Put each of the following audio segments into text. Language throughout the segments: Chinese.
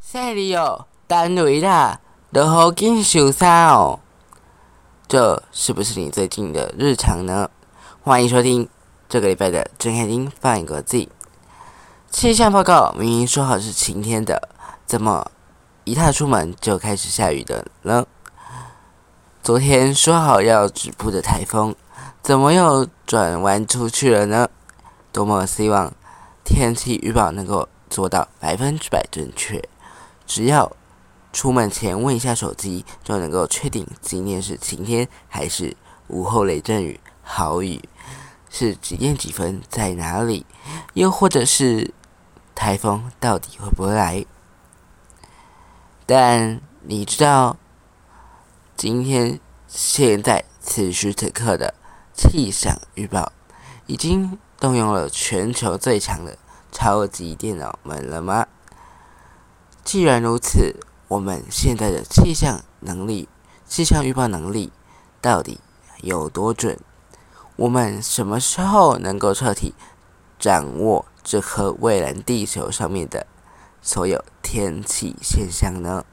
赛里哦，单位啦，都好紧受伤哦。这是不是你最近的日常呢？欢迎收听这个礼拜的睁开睛放一个字。气象报告明明说好是晴天的，怎么一踏出门就开始下雨的呢？昨天说好要止步的台风，怎么又转弯出去了呢？多么希望天气预报能够做到百分之百准确。只要出门前问一下手机，就能够确定今天是晴天还是午后雷阵雨、豪雨，是几点几分在哪里，又或者是台风到底会不会来？但你知道今天现在此时此刻的气象预报已经动用了全球最强的超级电脑们了吗？既然如此，我们现在的气象能力、气象预报能力到底有多准？我们什么时候能够彻底掌握这颗蔚蓝地球上面的所有天气现象呢？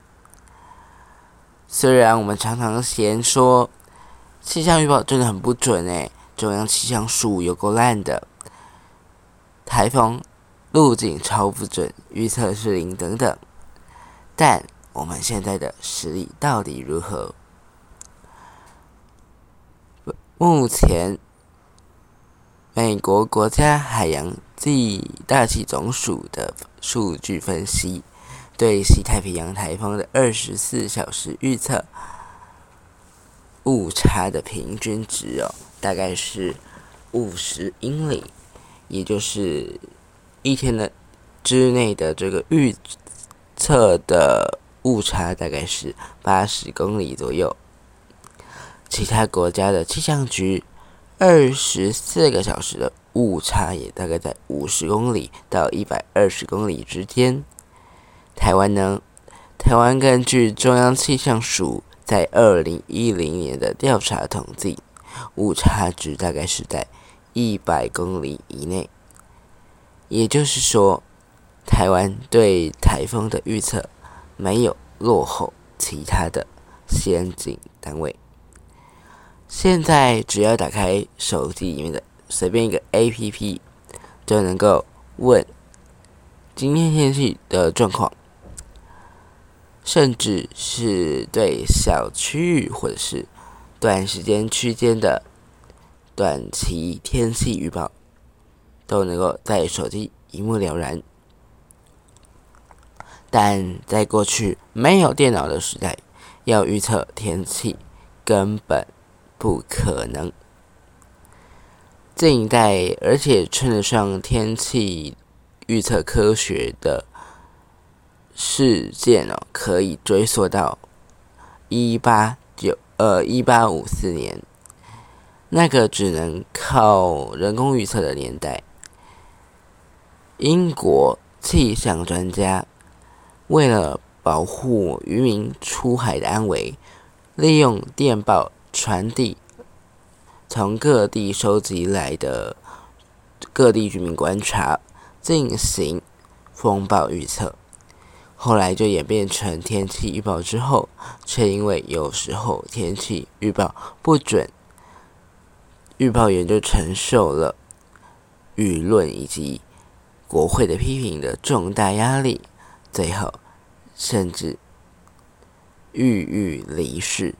虽然我们常常嫌说气象预报真的很不准诶，中央气象署有够烂的，台风路径超不准，预测是零等等。但我们现在的实力到底如何？目前，美国国家海洋暨大气总署的数据分析，对西太平洋台风的二十四小时预测误差的平均值哦，大概是五十英里，也就是一天的之内的这个预。测的误差大概是八十公里左右，其他国家的气象局二十四个小时的误差也大概在五十公里到一百二十公里之间。台湾呢？台湾根据中央气象署在二零一零年的调查统计，误差值大概是在一百公里以内，也就是说。台湾对台风的预测没有落后其他的先进单位。现在只要打开手机里面的随便一个 APP，就能够问今天天气的状况，甚至是对小区域或者是短时间区间的短期天气预报，都能够在手机一目了然。但在过去没有电脑的时代，要预测天气根本不可能。近代，而且称得上天气预测科学的事件哦，可以追溯到一八九呃一八五四年，那个只能靠人工预测的年代。英国气象专家。为了保护渔民出海的安危，利用电报传递从各地收集来的各地居民观察，进行风暴预测。后来就演变成天气预报之后，却因为有时候天气预报不准，预报员就承受了舆论以及国会的批评的重大压力，最后。甚至郁郁离世。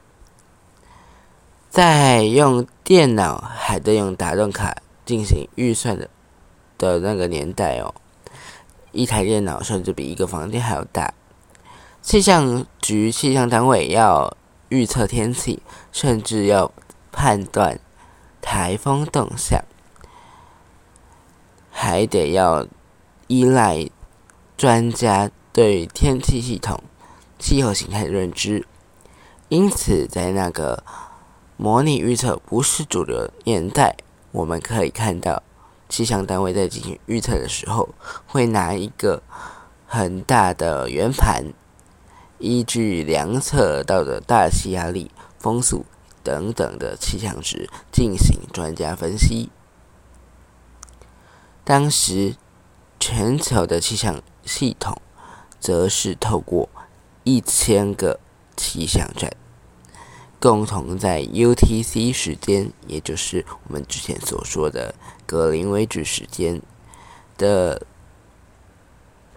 在用电脑还得用打洞卡进行预算的的那个年代哦，一台电脑甚至比一个房间还要大。气象局气象单位要预测天气，甚至要判断台风动向，还得要依赖专家。对天气系统、气候形态的认知，因此在那个模拟预测不是主流年代，我们可以看到气象单位在进行预测的时候，会拿一个很大的圆盘，依据量测到的大气压力、风速等等的气象值进行专家分析。当时，全球的气象系统则是透过一千个气象站，共同在 UTC 时间，也就是我们之前所说的格林威治时间的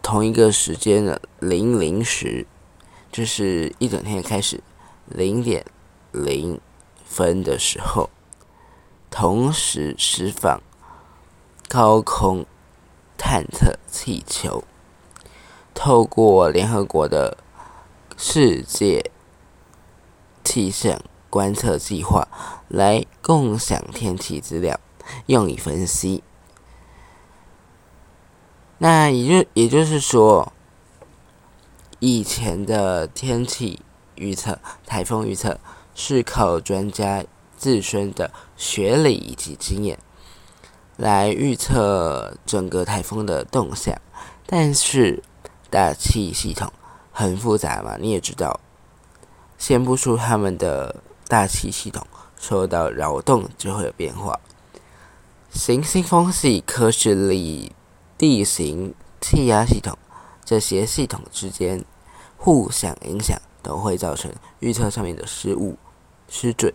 同一个时间的零零时，就是一整天开始零点零分的时候，同时释放。高空探测气球，透过联合国的世界气象观测计划来共享天气资料，用以分析。那也就也就是说，以前的天气预测、台风预测是靠专家自身的学历以及经验。来预测整个台风的动向，但是大气系统很复杂嘛，你也知道，先不说他们的大气系统受到扰动就会有变化，行星风系、科学里地形、气压系统这些系统之间互相影响，都会造成预测上面的失误、失准，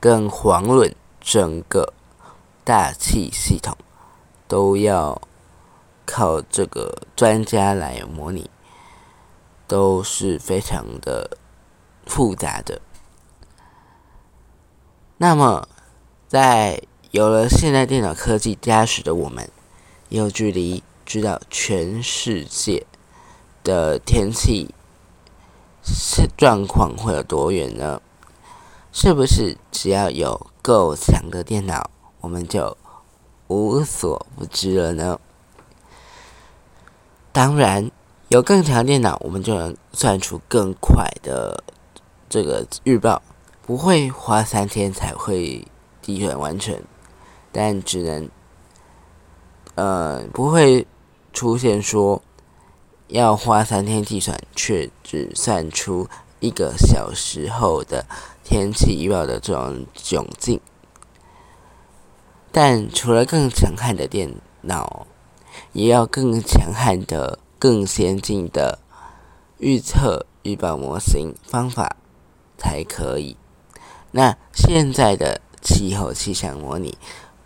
更遑论整个。大气系统都要靠这个专家来模拟，都是非常的复杂的。那么，在有了现代电脑科技加持的我们，有距离知道全世界的天气状况会有多远呢？是不是只要有够强的电脑？我们就无所不知了呢。当然，有更强电脑，我们就能算出更快的这个预报，不会花三天才会计算完成，但只能呃不会出现说要花三天计算，却只算出一个小时后的天气预报的这种窘境。但除了更强悍的电脑，也要更强悍的、更先进的预测预报模型方法才可以。那现在的气候气象模拟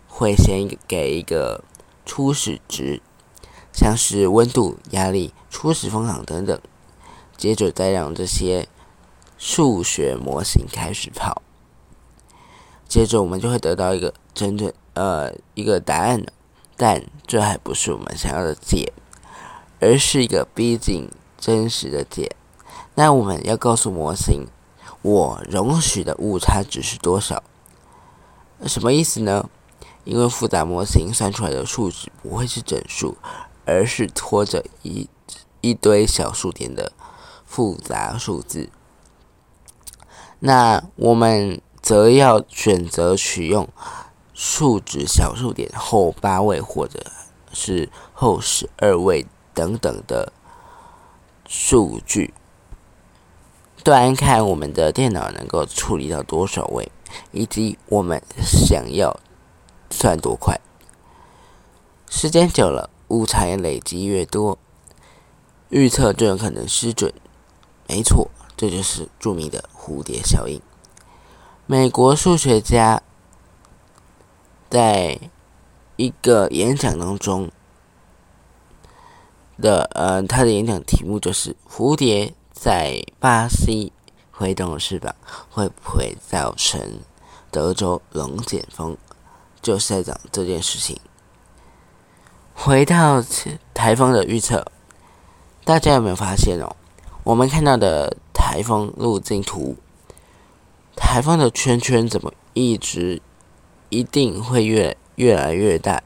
会先给一个初始值，像是温度、压力、初始风场等等，接着再让这些数学模型开始跑，接着我们就会得到一个真正。呃，一个答案但这还不是我们想要的解，而是一个逼近真实的解。那我们要告诉模型，我容许的误差值是多少？什么意思呢？因为复杂模型算出来的数值不会是整数，而是拖着一一堆小数点的复杂数字。那我们则要选择取用。数值小数点后八位，或者是后十二位等等的数据，端看我们的电脑能够处理到多少位，以及我们想要算多快。时间久了，误差累积越多，预测就有可能失准。没错，这就是著名的蝴蝶效应。美国数学家。在一个演讲当中的呃，他的演讲题目就是蝴蝶在巴西挥动翅膀会不会造成德州龙卷风？就是在讲这件事情。回到台风的预测，大家有没有发现哦？我们看到的台风路径图，台风的圈圈怎么一直？一定会越越来越大。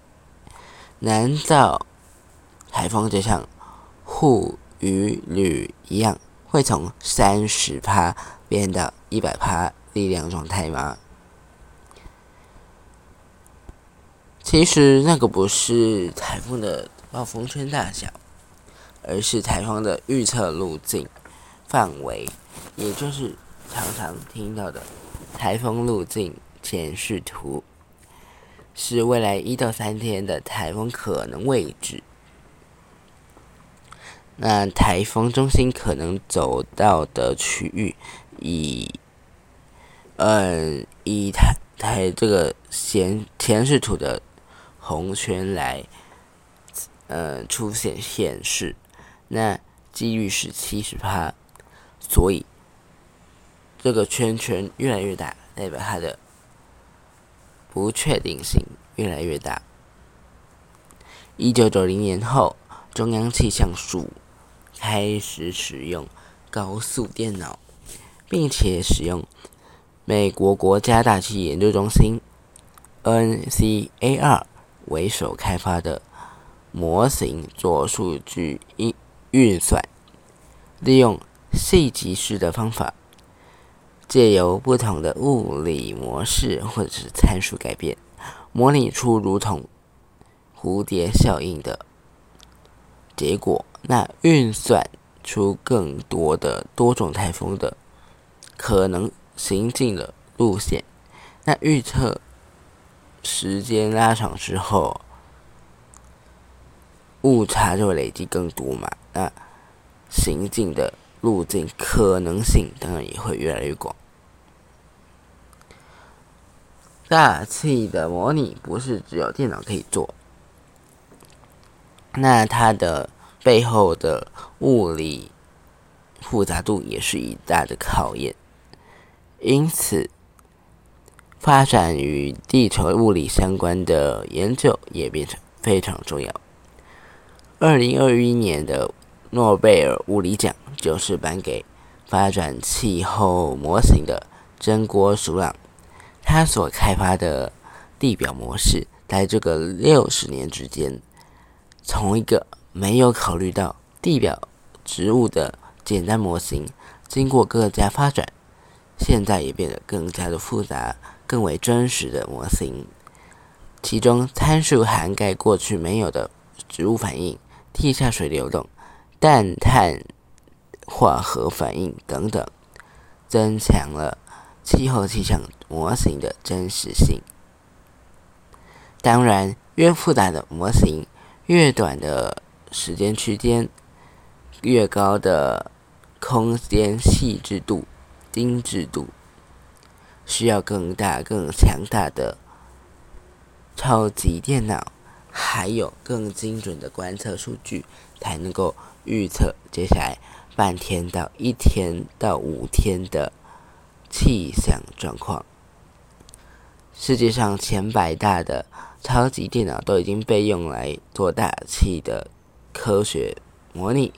难道台风就像护与铝一样，会从三十帕变到一百帕力量状态吗？其实那个不是台风的暴风圈大小，而是台风的预测路径范围，也就是常常听到的台风路径显示图，是未来一到三天的台风可能位置。那台风中心可能走到的区域，以，嗯，以台台这个显显示图的红圈来，呃，出现显示，那几率是七十趴，所以这个圈圈越来越大，代表它的不确定性越来越大。一九九零年后，中央气象署。开始使用高速电脑，并且使用美国国家大气研究中心 （NCAR） 为首开发的模型做数据运运算，利用细级式的方法，借由不同的物理模式或者是参数改变，模拟出如同蝴蝶效应的结果。那运算出更多的多种台风的可能行进的路线，那预测时间拉长之后，误差就会累积更多嘛？那行进的路径可能性当然也会越来越广。大气的模拟不是只有电脑可以做，那它的。背后的物理复杂度也是一大的考验，因此发展与地球物理相关的研究也变成非常重要。二零二一年的诺贝尔物理奖就是颁给发展气候模型的真锅鼠朗，他所开发的地表模式，在这个六十年之间，从一个没有考虑到地表植物的简单模型，经过各家发展，现在也变得更加的复杂、更为真实的模型。其中参数涵盖过去没有的植物反应、地下水流动、氮碳化合反应等等，增强了气候气象模型的真实性。当然，越复杂的模型，越短的。时间区间越高的空间细致度、精致度，需要更大、更强大的超级电脑，还有更精准的观测数据，才能够预测接下来半天到一天到五天的气象状况。世界上前百大的超级电脑都已经被用来做大气的。科学模拟，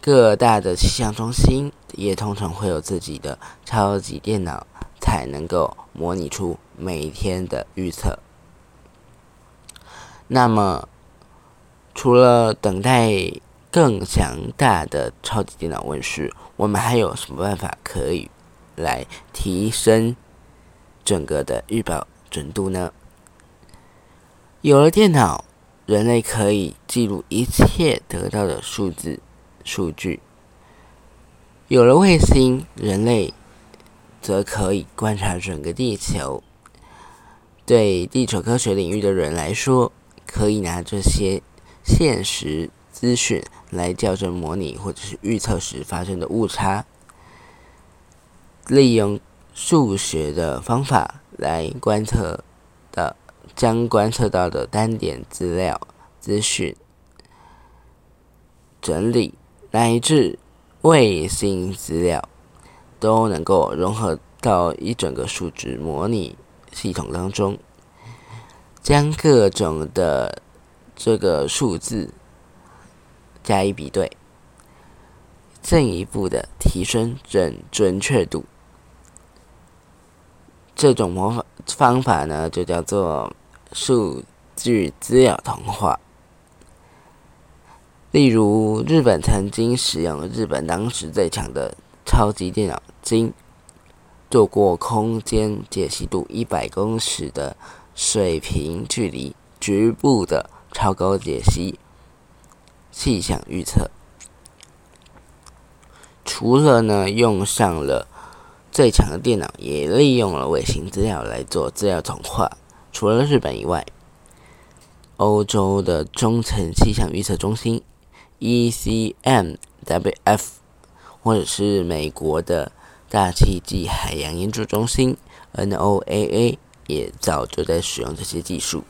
各大的气象中心也通常会有自己的超级电脑，才能够模拟出每天的预测。那么，除了等待更强大的超级电脑问世，我们还有什么办法可以来提升整个的预报准度呢？有了电脑。人类可以记录一切得到的数字数据。有了卫星，人类则可以观察整个地球。对地球科学领域的人来说，可以拿这些现实资讯来校正模拟或者是预测时发生的误差，利用数学的方法来观测的。将观测到的单点资料、资讯整理，乃至卫星资料，都能够融合到一整个数值模拟系统当中，将各种的这个数字加以比对，进一步的提升准准确度。这种模方法呢，就叫做。数据资料同化，例如日本曾经使用日本当时最强的超级电脑金，做过空间解析度一百公尺的水平距离局部的超高解析气象预测。除了呢用上了最强的电脑也利用了卫星资料来做资料同化。除了日本以外，欧洲的中层气象预测中心 （ECMWF） 或者是美国的大气及海洋研究中心 （NOAA） 也早就在使用这些技术。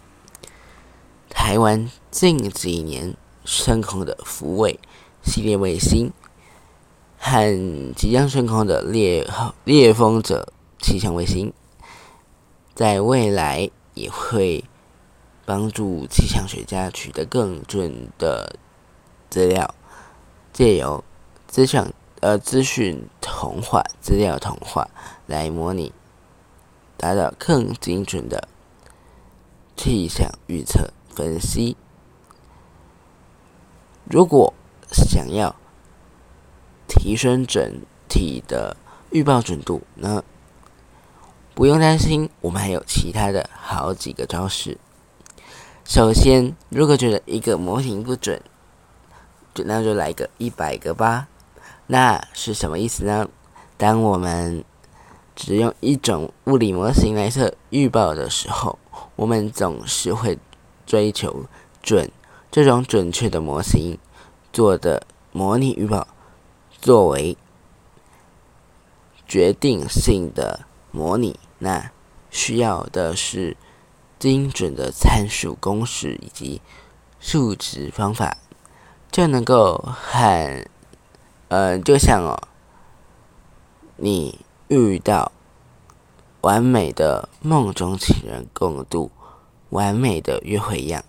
台湾近几年升空的福卫系列卫星和即将升空的烈烈风者气象卫星，在未来也会帮助气象学家取得更准的资料，借由资讯呃资讯同化、资料同化来模拟，达到更精准的气象预测。分析，如果想要提升整体的预报准度，那不用担心，我们还有其他的好几个招式。首先，如果觉得一个模型不准，就那就来个一百个吧。那是什么意思呢？当我们只用一种物理模型来测预报的时候，我们总是会。追求准，这种准确的模型做的模拟预报，作为决定性的模拟，那需要的是精准的参数公式以及数值方法，就能够很呃，就像哦，你遇到完美的梦中情人共度。完美的约会一样，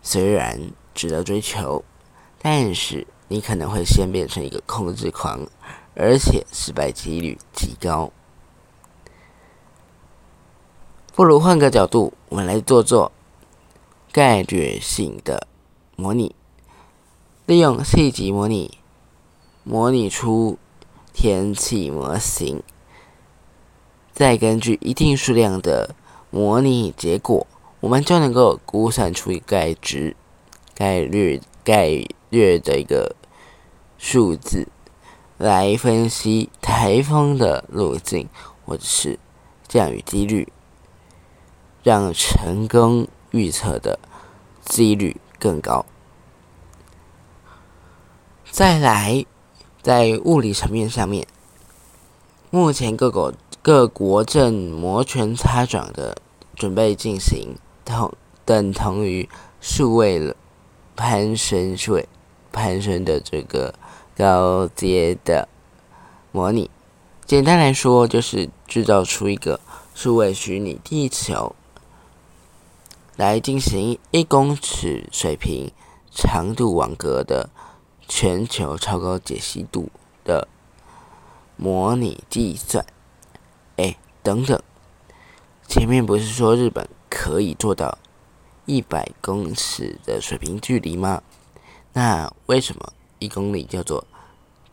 虽然值得追求，但是你可能会先变成一个控制狂，而且失败几率极高。不如换个角度，我们来做做概率性的模拟，利用细级模拟模拟出天气模型，再根据一定数量的模拟结果。我们就能够估算出一个概值、概率、概率的一个数字，来分析台风的路径或者是降雨几率，让成功预测的几率更高。再来，在物理层面上面，目前各国各国正摩拳擦掌的准备进行。同等同于数位攀升、数位攀升的这个高阶的模拟。简单来说，就是制造出一个数位虚拟地球，来进行一公尺水平长度网格的全球超高解析度的模拟计算。哎，等等，前面不是说日本？可以做到一百公尺的水平距离吗？那为什么一公里叫做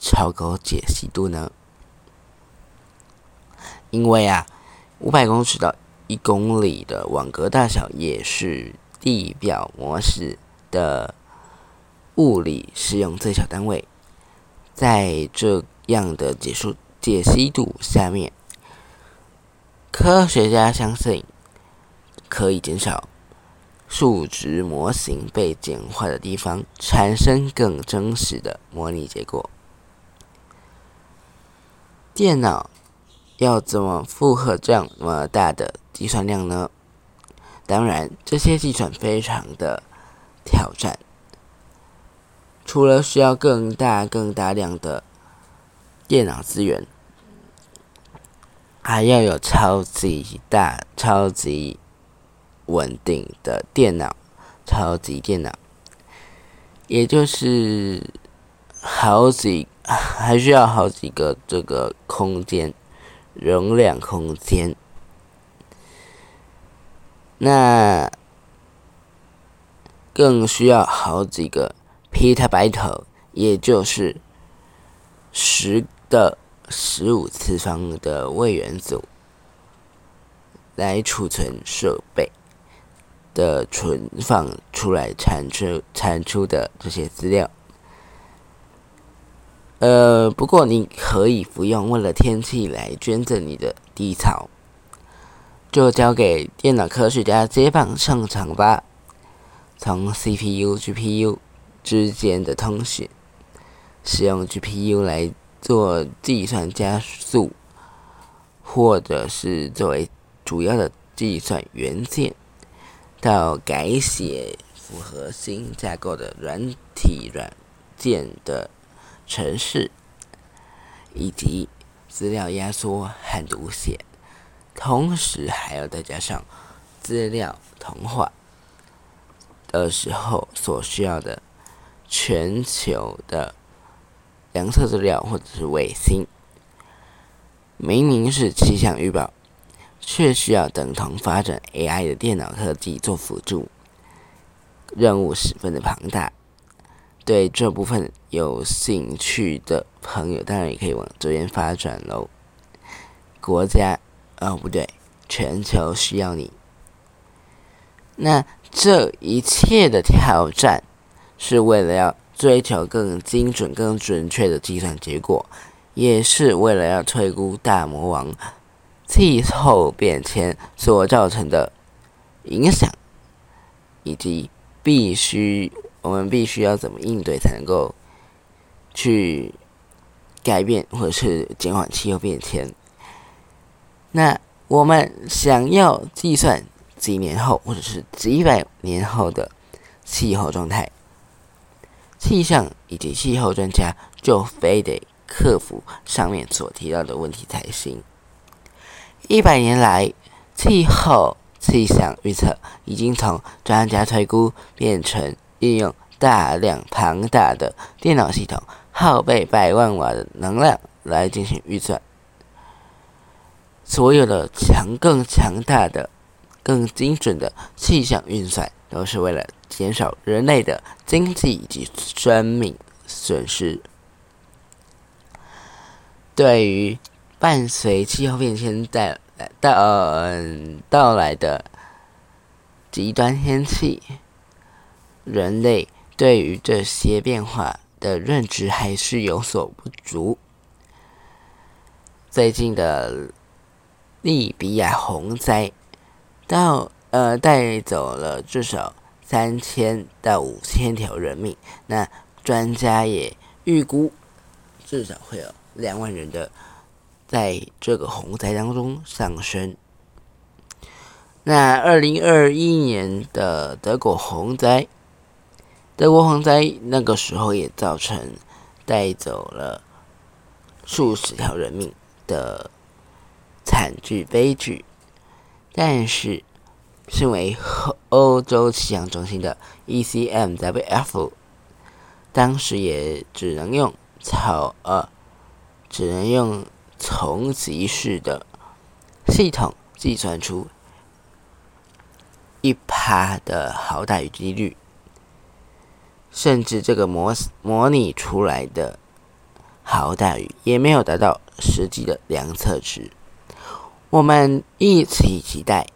超高解析度呢？因为啊，五百公尺到一公里的网格大小也是地表模式的物理适用最小单位，在这样的解数解析度下面，科学家相信。可以减少数值模型被简化的地方，产生更真实的模拟结果。电脑要怎么负荷这么大的计算量呢？当然，这些计算非常的挑战。除了需要更大、更大量的电脑资源，还要有超级大、超级。稳定的电脑，超级电脑，也就是好几，还需要好几个这个空间容量空间。那更需要好几个 petabyte，也就是十的十五次方的位元组来储存设备。的存放出来产出产出的这些资料，呃，不过你可以不用为了天气来捐赠你的低潮，就交给电脑科学家接棒上场吧。从 CPU、GPU 之间的通讯，使用 GPU 来做计算加速，或者是作为主要的计算元件，到改写符合新架构的软体软件的。城市，以及资料压缩和读写，同时还要再加上资料同化的时候所需要的全球的量测资料或者是卫星。明明是气象预报，却需要等同发展 AI 的电脑科技做辅助，任务十分的庞大。对这部分有兴趣的朋友，当然也可以往这边发展喽。国家，哦不对，全球需要你。那这一切的挑战，是为了要追求更精准、更准确的计算结果，也是为了要推估大魔王气候变迁所造成的影响，以及必须。我们必须要怎么应对才能够去改变或者是减缓气候变迁？那我们想要计算几年后或者是几百年后的气候状态，气象以及气候专家就非得克服上面所提到的问题才行。一百年来，气候气象预测已经从专家推估变成。利用大量庞大的电脑系统，耗费百万瓦的能量来进行运算。所有的强、更强大的、更精准的气象运算，都是为了减少人类的经济以及生命损失。对于伴随气候变迁带来到到来的极端天气。人类对于这些变化的认知还是有所不足。最近的利比亚洪灾，到呃带走了至少三千到五千条人命。那专家也预估，至少会有两万人的在这个洪灾当中丧生。那二零二一年的德国洪灾。德国蝗灾那个时候也造成带走了数十条人命的惨剧悲剧，但是身为欧洲气象中心的 ECMWF，当时也只能用草呃，只能用从级式的系统计算出一趴的好大雨几率。甚至这个模模拟出来的好大雨也没有达到实际的量测值。我们一起期待，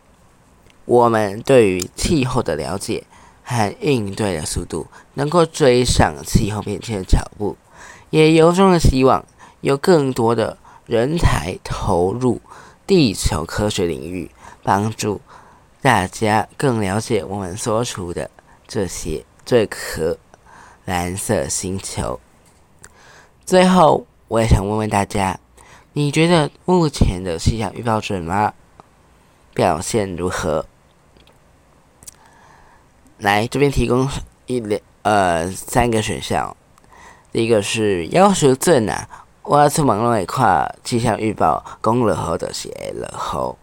我们对于气候的了解和应对的速度能够追上气候变迁的脚步，也由衷的希望有更多的人才投入地球科学领域，帮助大家更了解我们所处的这些这可。蓝色星球。最后，我也想问问大家，你觉得目前的气象预报准吗？表现如何？来，这边提供一两呃三个选项。第一个是要求证啊，我要出门弄一块气象预报公了后的写了后，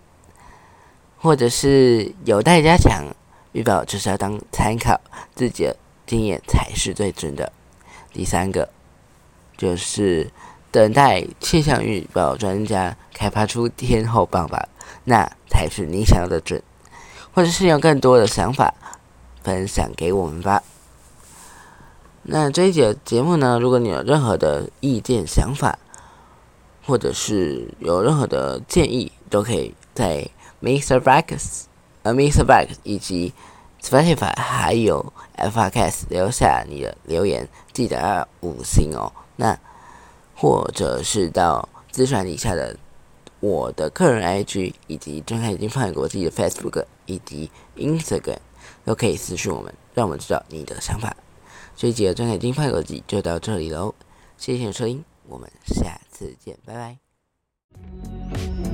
或者是有待加强，预报就是要当参考自己。经验才是最准的。第三个就是等待气象预报专家开发出天后棒棒，那才是你想要的准。或者是有更多的想法分享给我们吧。那这一节节目呢，如果你有任何的意见、想法，或者是有任何的建议，都可以在 Mr. Bax、呃 Mr. Bax 以及 Spotify 还有 f r c a s 留下你的留言，记得要五星哦。那或者是到资传底下的我的个人 IG 以及睁开眼睛放眼国际的 Facebook 以及 Instagram 都可以私讯我们，让我们知道你的想法。这一集的睁开眼睛放眼国际就到这里喽，谢谢收听，我们下次见，拜拜。